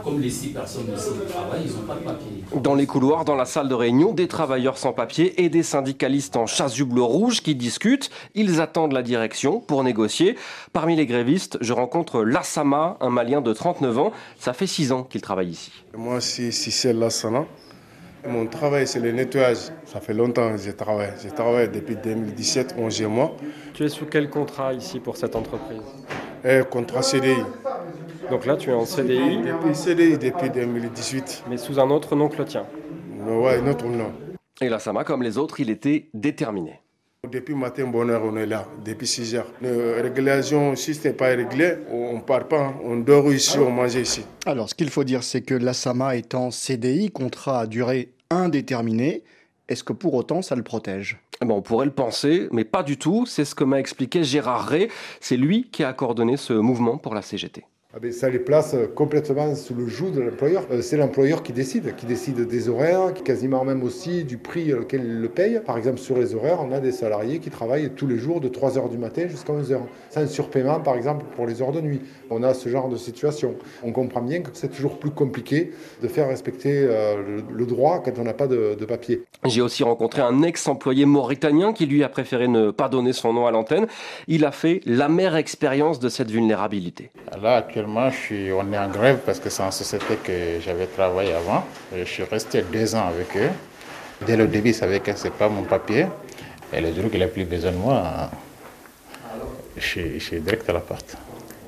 comme les six personnes ici qui travaillent, ils n'ont pas de papier. Dans les couloirs, dans la salle de réunion, des travailleurs sans papier et des syndicalistes en chasuble rouge qui discutent. Ils attendent la direction pour négocier. Parmi les grévistes, je rencontre Lassama, un Malien de 39 ans. Ça fait 6 ans qu'il travaille ici. Moi, c'est Cicel Lassana. Mon travail, c'est le nettoyage. Ça fait longtemps que je travaille. Je travaille depuis 2017, 11 mois. Tu es sous quel contrat ici pour cette entreprise? Eh, Contrat CDI. Donc là, tu es en CDI Depuis CDI depuis 2018. Mais sous un autre nom que le tien Ouais, un autre nom. Et Lassama, comme les autres, il était déterminé. Depuis matin bonheur, on est là, depuis 6 heures. La régulation, si ce n'est pas réglé, on ne part pas, on dort ici, on mange ici. Alors, ce qu'il faut dire, c'est que l'ASAMA est en CDI, contrat à durée indéterminée. Est-ce que pour autant, ça le protège? Eh ben, On pourrait le penser, mais pas du tout. C'est ce que m'a expliqué Gérard Ray. C'est lui qui a coordonné ce mouvement pour la CGT. Ah ben, ça les place complètement sous le joug de l'employeur. Euh, c'est l'employeur qui décide, qui décide des horaires, qui quasiment même aussi du prix auquel il le paye. Par exemple, sur les horaires, on a des salariés qui travaillent tous les jours de 3h du matin jusqu'à 11h. C'est un surpaiement, par exemple, pour les heures de nuit. On a ce genre de situation. On comprend bien que c'est toujours plus compliqué de faire respecter euh, le, droit quand on n'a pas de, de papier. J'ai aussi rencontré un ex-employé mauritanien qui, lui, a préféré ne pas donner son nom à l'antenne. Il a fait l'amère expérience de cette vulnérabilité. Là, actuellement, je suis, on est en grève parce que c'est en société que j'avais travaillé avant. Je suis resté deux ans avec eux. Dès le début, ils savaient que ce n'est pas mon papier. Et le jour qu'il a plus besoin de moi, je suis, je suis direct à la porte.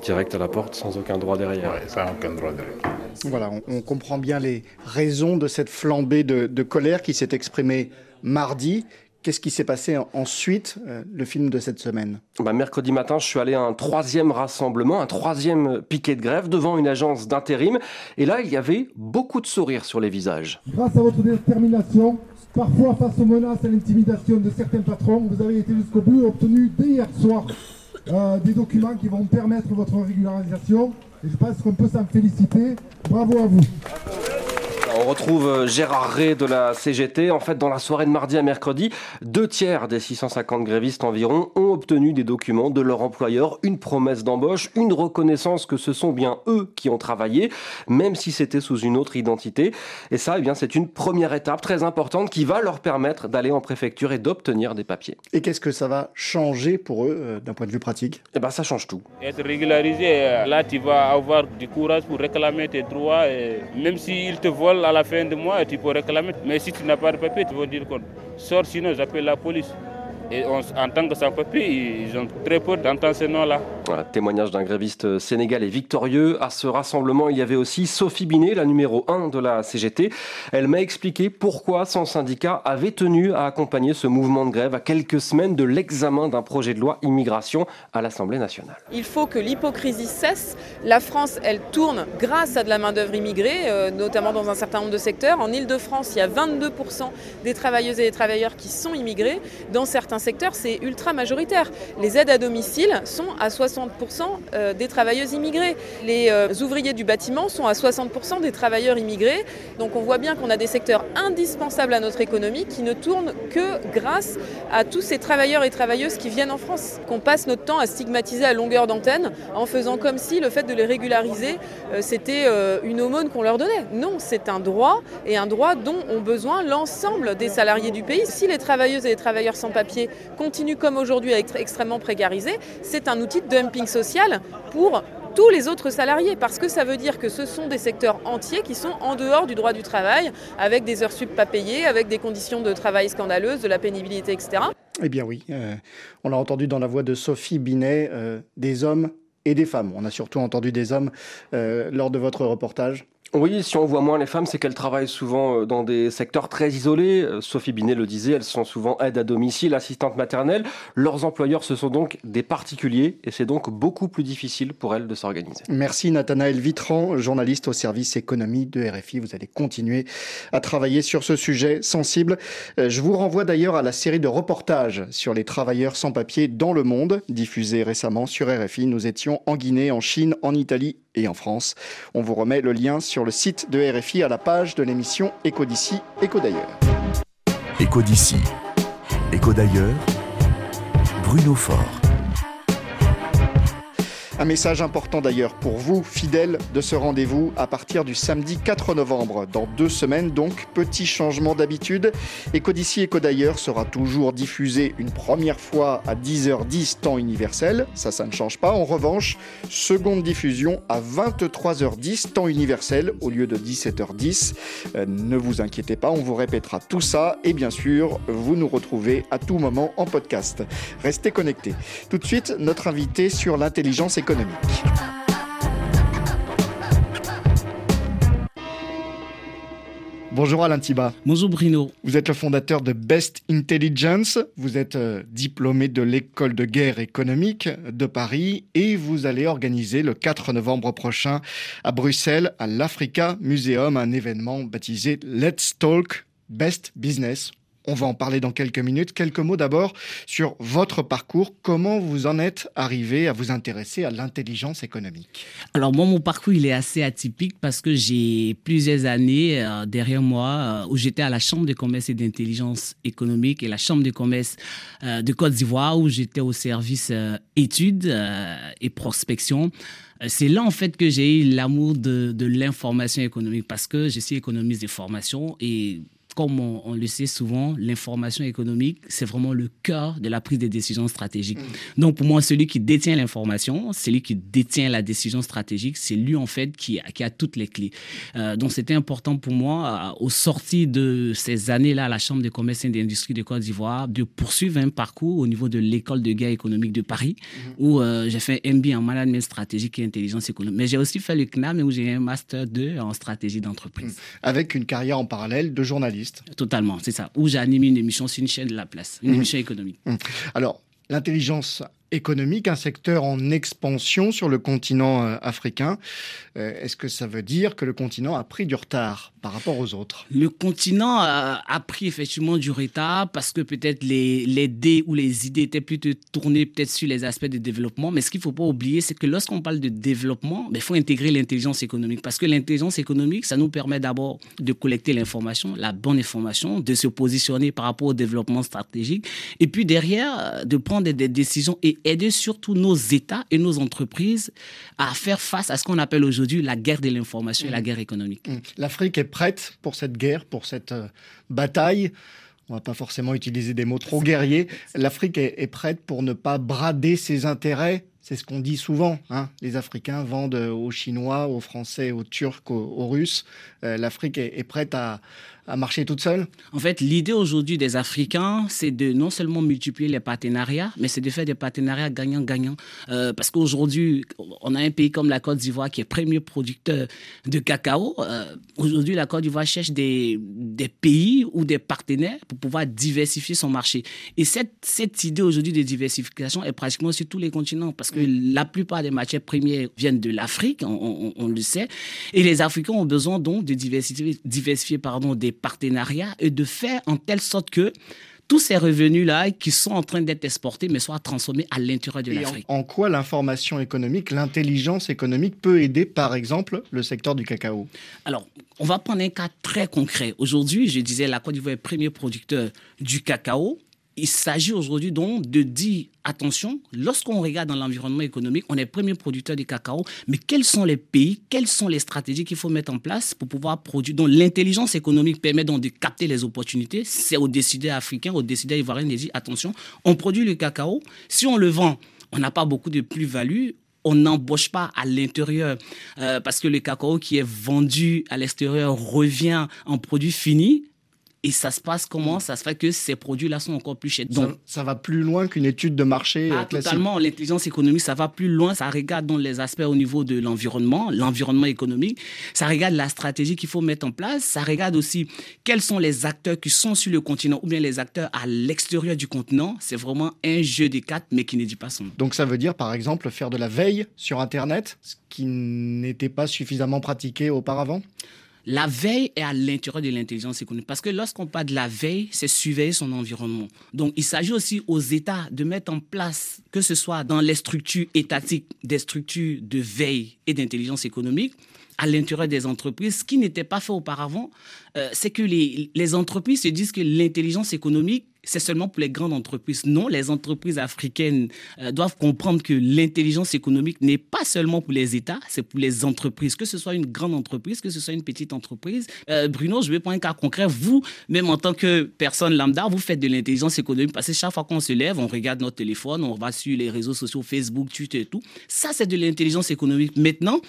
Direct à la porte, sans aucun droit derrière. Oui, sans aucun droit derrière. Voilà, on, on, comprend bien les raisons de cette flambée de, de colère qui s'est exprimée mardi. Qu'est-ce qui s'est passé ensuite, euh, le film de cette semaine bah, Mercredi matin, je suis allé à un troisième rassemblement, un troisième piquet de grève devant une agence d'intérim. Et là, il y avait beaucoup de sourires sur les visages. Grâce à votre détermination, parfois face aux menaces et à l'intimidation de certains patrons, vous avez été jusqu'au bout et obtenu dès hier soir euh, des documents qui vont permettre votre régularisation. Et je pense qu'on peut s'en féliciter. Bravo à vous. On retrouve Gérard Ray de la CGT. En fait, dans la soirée de mardi à mercredi, deux tiers des 650 grévistes environ ont obtenu des documents de leur employeur, une promesse d'embauche, une reconnaissance que ce sont bien eux qui ont travaillé, même si c'était sous une autre identité. Et ça, eh bien, c'est une première étape très importante qui va leur permettre d'aller en préfecture et d'obtenir des papiers. Et qu'est-ce que ça va changer pour eux euh, d'un point de vue pratique? Eh ben, ça change tout. Être régularisé, là, tu vas avoir du courage pour réclamer tes droits, et même s'ils te volent à la fin de mois, tu peux réclamer. Mais si tu n'as pas de papier, tu vas dire qu'on sort, sinon j'appelle la police. Et on, en tant que sans-papier, ils ont très peur d'entendre ce nom-là. Voilà, témoignage d'un gréviste sénégalais victorieux. À ce rassemblement, il y avait aussi Sophie Binet, la numéro 1 de la CGT. Elle m'a expliqué pourquoi son syndicat avait tenu à accompagner ce mouvement de grève à quelques semaines de l'examen d'un projet de loi immigration à l'Assemblée nationale. Il faut que l'hypocrisie cesse. La France, elle tourne grâce à de la main-d'œuvre immigrée, euh, notamment dans un certain nombre de secteurs. En Ile-de-France, il y a 22% des travailleuses et des travailleurs qui sont immigrés. Dans certains secteurs, c'est ultra majoritaire. Les aides à domicile sont à 60% des travailleuses immigrées. Les ouvriers du bâtiment sont à 60% des travailleurs immigrés. Donc on voit bien qu'on a des secteurs indispensables à notre économie qui ne tournent que grâce à tous ces travailleurs et travailleuses qui viennent en France. Qu'on passe notre temps à stigmatiser à longueur d'antenne en faisant comme si le fait de les régulariser, c'était une aumône qu'on leur donnait. Non, c'est un droit et un droit dont ont besoin l'ensemble des salariés du pays. Si les travailleuses et les travailleurs sans papier continue comme aujourd'hui à être extrêmement précarisé, c'est un outil de dumping social pour tous les autres salariés, parce que ça veut dire que ce sont des secteurs entiers qui sont en dehors du droit du travail, avec des heures sup pas payées, avec des conditions de travail scandaleuses, de la pénibilité, etc. Eh bien oui, euh, on l'a entendu dans la voix de Sophie Binet, euh, des hommes et des femmes. On a surtout entendu des hommes euh, lors de votre reportage. Oui, si on voit moins les femmes, c'est qu'elles travaillent souvent dans des secteurs très isolés. Sophie Binet le disait, elles sont souvent aides à domicile, assistantes maternelles. Leurs employeurs, ce sont donc des particuliers et c'est donc beaucoup plus difficile pour elles de s'organiser. Merci Nathanaël Vitran, journaliste au service économie de RFI. Vous allez continuer à travailler sur ce sujet sensible. Je vous renvoie d'ailleurs à la série de reportages sur les travailleurs sans papier dans le monde, diffusée récemment sur RFI. Nous étions en Guinée, en Chine, en Italie et en France. On vous remet le lien sur le site de RFI à la page de l'émission Éco d'ici, Éco d'ailleurs. Éco d'ici. Écho d'ailleurs, Bruno Faure. Un message important d'ailleurs pour vous, fidèles de ce rendez-vous, à partir du samedi 4 novembre. Dans deux semaines donc, petit changement d'habitude. Éco d'ici, Éco d'ailleurs sera toujours diffusé une première fois à 10h10 temps universel. Ça, ça ne change pas. En revanche, seconde diffusion à 23h10 temps universel au lieu de 17h10. Euh, ne vous inquiétez pas, on vous répétera tout ça. Et bien sûr, vous nous retrouvez à tout moment en podcast. Restez connectés. Tout de suite, notre invité sur l'intelligence. Bonjour Alain Tiba. Bonjour Bruno. Vous êtes le fondateur de Best Intelligence. Vous êtes euh, diplômé de l'école de guerre économique de Paris et vous allez organiser le 4 novembre prochain à Bruxelles, à l'Africa Museum, un événement baptisé Let's Talk Best Business on va en parler dans quelques minutes. Quelques mots d'abord sur votre parcours. Comment vous en êtes arrivé à vous intéresser à l'intelligence économique? Alors moi, mon parcours, il est assez atypique parce que j'ai plusieurs années euh, derrière moi euh, où j'étais à la Chambre de commerce et d'intelligence économique et la Chambre de commerce euh, de Côte d'Ivoire où j'étais au service études et prospection. C'est là, en fait, que j'ai eu l'amour de, de l'information économique parce que je suis économiste de formation et comme on, le sait souvent, l'information économique, c'est vraiment le cœur de la prise de décision stratégique. Mm. Donc, pour moi, celui qui détient l'information, celui qui détient la décision stratégique, c'est lui, en fait, qui, qui a toutes les clés. Euh, donc, c'était important pour moi, euh, au sorti de ces années-là à la Chambre de commerce et d'industrie de Côte d'Ivoire, de poursuivre un parcours au niveau de l'école de guerre économique de Paris, mm-hmm. où euh, j'ai fait un MBA en management stratégique et intelligence économique. Mais j'ai aussi fait le CNAM, où j'ai un Master 2 en stratégie d'entreprise. Mm. Avec une carrière en parallèle de journaliste. Totalement, c'est ça. Où j'ai animé une émission sur une chaîne de la place, une mmh. émission économique. Mmh. Alors, l'intelligence économique, un secteur en expansion sur le continent euh, africain. Euh, est-ce que ça veut dire que le continent a pris du retard par rapport aux autres? Le continent a, pris effectivement du retard parce que peut-être les, les dés ou les idées étaient plutôt tournées peut-être sur les aspects de développement. Mais ce qu'il ne faut pas oublier, c'est que lorsqu'on parle de développement, ben, il faut intégrer l'intelligence économique parce que l'intelligence économique, ça nous permet d'abord de collecter l'information, la bonne information, de se positionner par rapport au développement stratégique et puis derrière, de prendre des décisions et aider surtout nos États et nos entreprises à faire face à ce qu'on appelle aujourd'hui la guerre de l'information et la mm. guerre économique. Mm. L'Afrique est prête pour cette guerre, pour cette euh, bataille on va pas forcément utiliser des mots trop guerriers. L'Afrique est, prête pour ne pas brader ses intérêts. C'est ce qu'on dit souvent. Hein. Les Africains vendent aux Chinois, aux Français, aux Turcs, aux, Russes. Euh, L'Afrique est, prête à, à marcher toute seule En fait, l'idée aujourd'hui des Africains, c'est de non seulement multiplier les partenariats, mais c'est de faire des partenariats gagnant-gagnant. Euh, parce qu'aujourd'hui, on a un pays comme la Côte d'Ivoire qui est premier producteur de cacao. Euh, aujourd'hui, la Côte d'Ivoire cherche des, pays ou des partenaires pour pouvoir diversifier son marché. Et cette, cette idée aujourd'hui de diversification est pratiquement sur tous les continents parce que la plupart des matières premières viennent de l'Afrique, on, on, le sait. Et les Africains ont besoin donc de diversifier, diversifier pardon, des partenariats et de faire en telle sorte que tous ces revenus-là qui sont en train d'être exportés, mais soient transformés à l'intérieur de l'Afrique. En, en, quoi l'information économique, l'intelligence économique peut aider, par exemple, le secteur du cacao? Alors, on va prendre un cas très concret. Aujourd'hui, je disais, la Côte d'Ivoire est premier producteur du cacao. Il s'agit aujourd'hui donc de dire attention, lorsqu'on regarde dans l'environnement économique, on est premier producteur de cacao, mais quels sont les pays, quelles sont les stratégies qu'il faut mettre en place pour pouvoir produire Donc l'intelligence économique permet donc de capter les opportunités. C'est aux décideurs africains, aux décideurs ivoiriens de dire attention, on produit le cacao, si on le vend, on n'a pas beaucoup de plus-value, on n'embauche pas à l'intérieur euh, parce que le cacao qui est vendu à l'extérieur revient en produit fini et ça se passe comment? Ça se fait que ces produits-là sont encore plus chers. Donc, ça, va plus loin qu'une étude de marché ah, classique. Totalement. L'intelligence économique, ça va plus loin. Ça regarde dans les aspects au niveau de l'environnement, l'environnement économique. Ça regarde la stratégie qu'il faut mettre en place. Ça regarde aussi quels sont les acteurs qui sont sur le continent ou bien les acteurs à l'extérieur du continent. C'est vraiment un jeu des cartes, mais qui ne dit pas son nom. Donc ça veut dire, par exemple, faire de la veille sur Internet, ce qui n'était pas suffisamment pratiqué auparavant? La veille est à l'intérieur de l'intelligence économique. Parce que lorsqu'on parle de la veille, c'est surveiller son environnement. Donc, il s'agit aussi aux États de mettre en place, que ce soit dans les structures étatiques, des structures de veille et d'intelligence économique, à l'intérieur des entreprises, ce qui n'était pas fait auparavant, euh, c'est que les, les entreprises se disent que l'intelligence économique c'est seulement pour les grandes entreprises. Non, les entreprises africaines euh, doivent comprendre que l'intelligence économique n'est pas seulement pour les États, c'est pour les entreprises, que ce soit une grande entreprise, que ce soit une petite entreprise. Euh, Bruno, je vais prendre un cas concret. Vous, même en tant que personne lambda, vous faites de l'intelligence économique parce que chaque fois qu'on se lève, on regarde notre téléphone, on va sur les réseaux sociaux, Facebook, Twitter et tout. Ça, c'est de l'intelligence économique. Maintenant,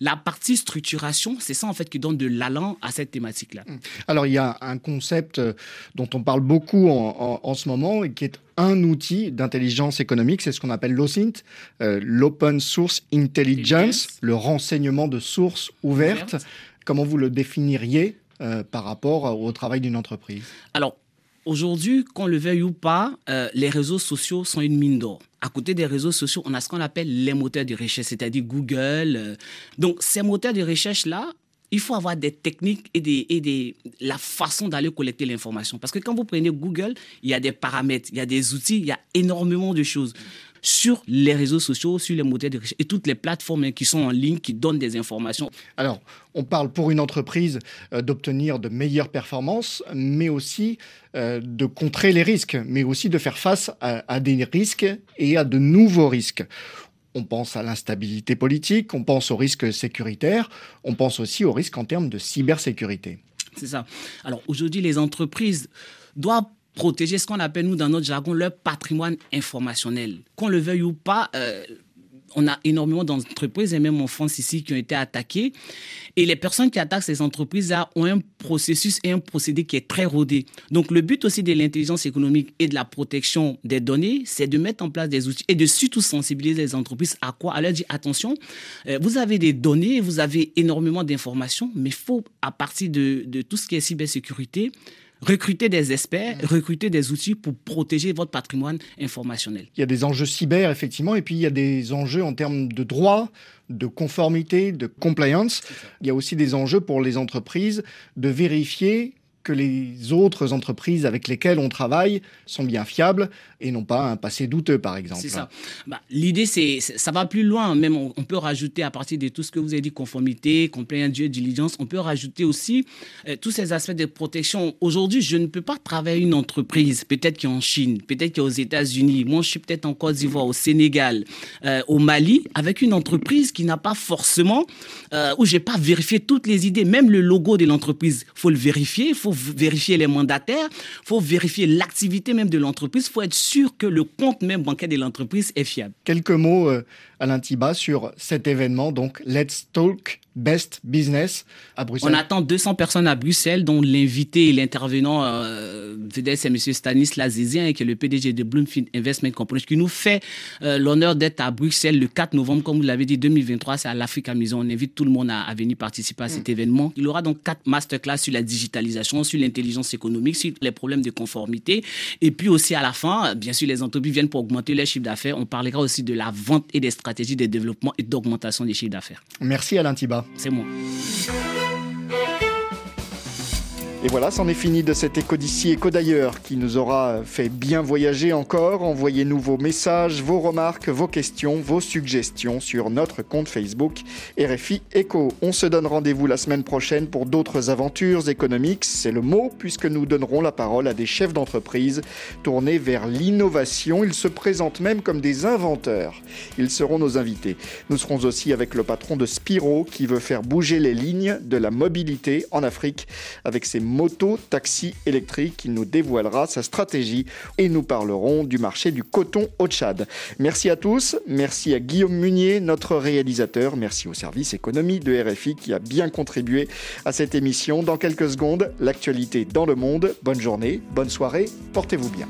la partie structuration, c'est ça en fait qui donne de l'allant à cette thématique-là. Alors, il y a un concept euh, dont on parle beaucoup en, en, ce moment et qui est un outil d'intelligence économique, c'est ce qu'on appelle l'OSINT, euh, l'Open Source Intelligence, le renseignement de sources ouvertes. Comment vous le définiriez euh, par rapport au travail d'une entreprise? Alors, aujourd'hui, qu'on le veuille ou pas, euh, les réseaux sociaux sont une mine d'or. À côté des réseaux sociaux, on a ce qu'on appelle les moteurs de recherche, c'est-à-dire Google. donc, ces moteurs de recherche-là, il faut avoir des techniques et, des, la façon d'aller collecter l'information. Parce que quand vous prenez Google, il y a des paramètres, il y a des outils, il y a énormément de choses sur les réseaux sociaux, sur les moteurs de recherche et toutes les plateformes hein, qui sont en ligne, qui donnent des informations. Alors, on parle pour une entreprise euh, d'obtenir de meilleures performances, mais aussi euh, de contrer les risques, mais aussi de faire face à des risques et à de nouveaux risques. On pense à l'instabilité politique, on pense aux risques sécuritaires, on pense aussi aux risques en termes de cybersécurité. C'est ça. Alors aujourd'hui, les entreprises doivent protéger ce qu'on appelle, nous, dans notre jargon, leur patrimoine informationnel. Qu'on le veuille ou pas, euh, on a énormément d'entreprises, et même en France ici, qui ont été attaquées. Et les personnes qui attaquent ces entreprises-là ont un processus et un procédé qui est très rodé. Donc, le but aussi de l'intelligence économique et de la protection des données, c'est de mettre en place des outils et de surtout sensibiliser les entreprises à quoi? À leur dire, attention, euh, vous avez des données, vous avez énormément d'informations, mais il faut, à partir de, de tout ce qui est cybersécurité, recruter des experts, mm. recruter des outils pour protéger votre patrimoine informationnel. Il y a des enjeux cyber, effectivement, et puis il y a des enjeux en termes de droit, de conformité, de compliance. Il y a aussi des enjeux pour les entreprises de vérifier que les autres entreprises avec lesquelles on travaille sont bien fiables et non pas un passé douteux, par exemple. C'est ça. Bah, L'idée, c'est ça va plus loin. Même on, peut rajouter à partir de tout ce que vous avez dit, conformité, compliance, due diligence, on peut rajouter aussi euh, tous ces aspects de protection. Aujourd'hui, je ne peux pas travailler une entreprise, peut-être qui est en Chine, peut-être qui est aux États-Unis. Moi, je suis peut-être en Côte d'Ivoire, au Sénégal, euh, au Mali, avec une entreprise qui n'a pas forcément, euh, où j'ai pas vérifié toutes les idées, même le logo de l'entreprise. faut le vérifier, faut vérifier les mandataires, faut vérifier l'activité même de l'entreprise, faut être sûr que le compte même bancaire de l'entreprise est fiable. Quelques mots, euh, Alain Tiba, sur cet événement, donc Let's Talk Best Business à Bruxelles. On attend 200 personnes à Bruxelles, dont l'invité et l'intervenant euh, c'est M. Stanislas Zizien, qui est le PDG de Bloomfield Investment Company, qui nous fait euh, l'honneur d'être à Bruxelles le 4 novembre, comme vous l'avez dit, 2023, c'est à l'Afrique Maison. On invite tout le monde à, venir participer à cet mm. événement. Il y aura donc quatre masterclass sur la digitalisation, sur l'intelligence économique, sur les problèmes de conformité. Et puis aussi à la fin, bien sûr, les entreprises viennent pour augmenter leur chiffre d'affaires. On parlera aussi de la vente et des stratégies de développement et d'augmentation des chiffres d'affaires. Merci Alain Tiba. C'est moi. Et voilà, c'en est fini de cet écho d'ici, écho d'ailleurs, qui nous aura fait bien voyager encore. Envoyez-nous vos messages, vos remarques, vos questions, vos suggestions sur notre compte Facebook RFI Écho. On se donne rendez-vous la semaine prochaine pour d'autres aventures économiques. C'est le mot, puisque nous donnerons la parole à des chefs d'entreprise tournés vers l'innovation. Ils se présentent même comme des inventeurs. Ils seront nos invités. Nous serons aussi avec le patron de Spiro, qui veut faire bouger les lignes de la mobilité en Afrique avec ses moto taxi électrique. Il nous dévoilera sa stratégie et nous parlerons du marché du coton au Tchad. Merci à tous. Merci à Guillaume Munier, notre réalisateur. Merci au service économie de RFI qui a bien contribué à cette émission. Dans quelques secondes, l'actualité dans le monde. Bonne journée, bonne soirée. Portez-vous bien.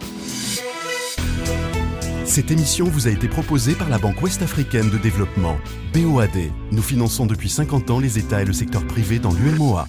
Cette émission vous a été proposée par la Banque ouest-africaine de développement, BOAD. Nous finançons depuis 50 ans les États et le secteur privé dans l'UMOA.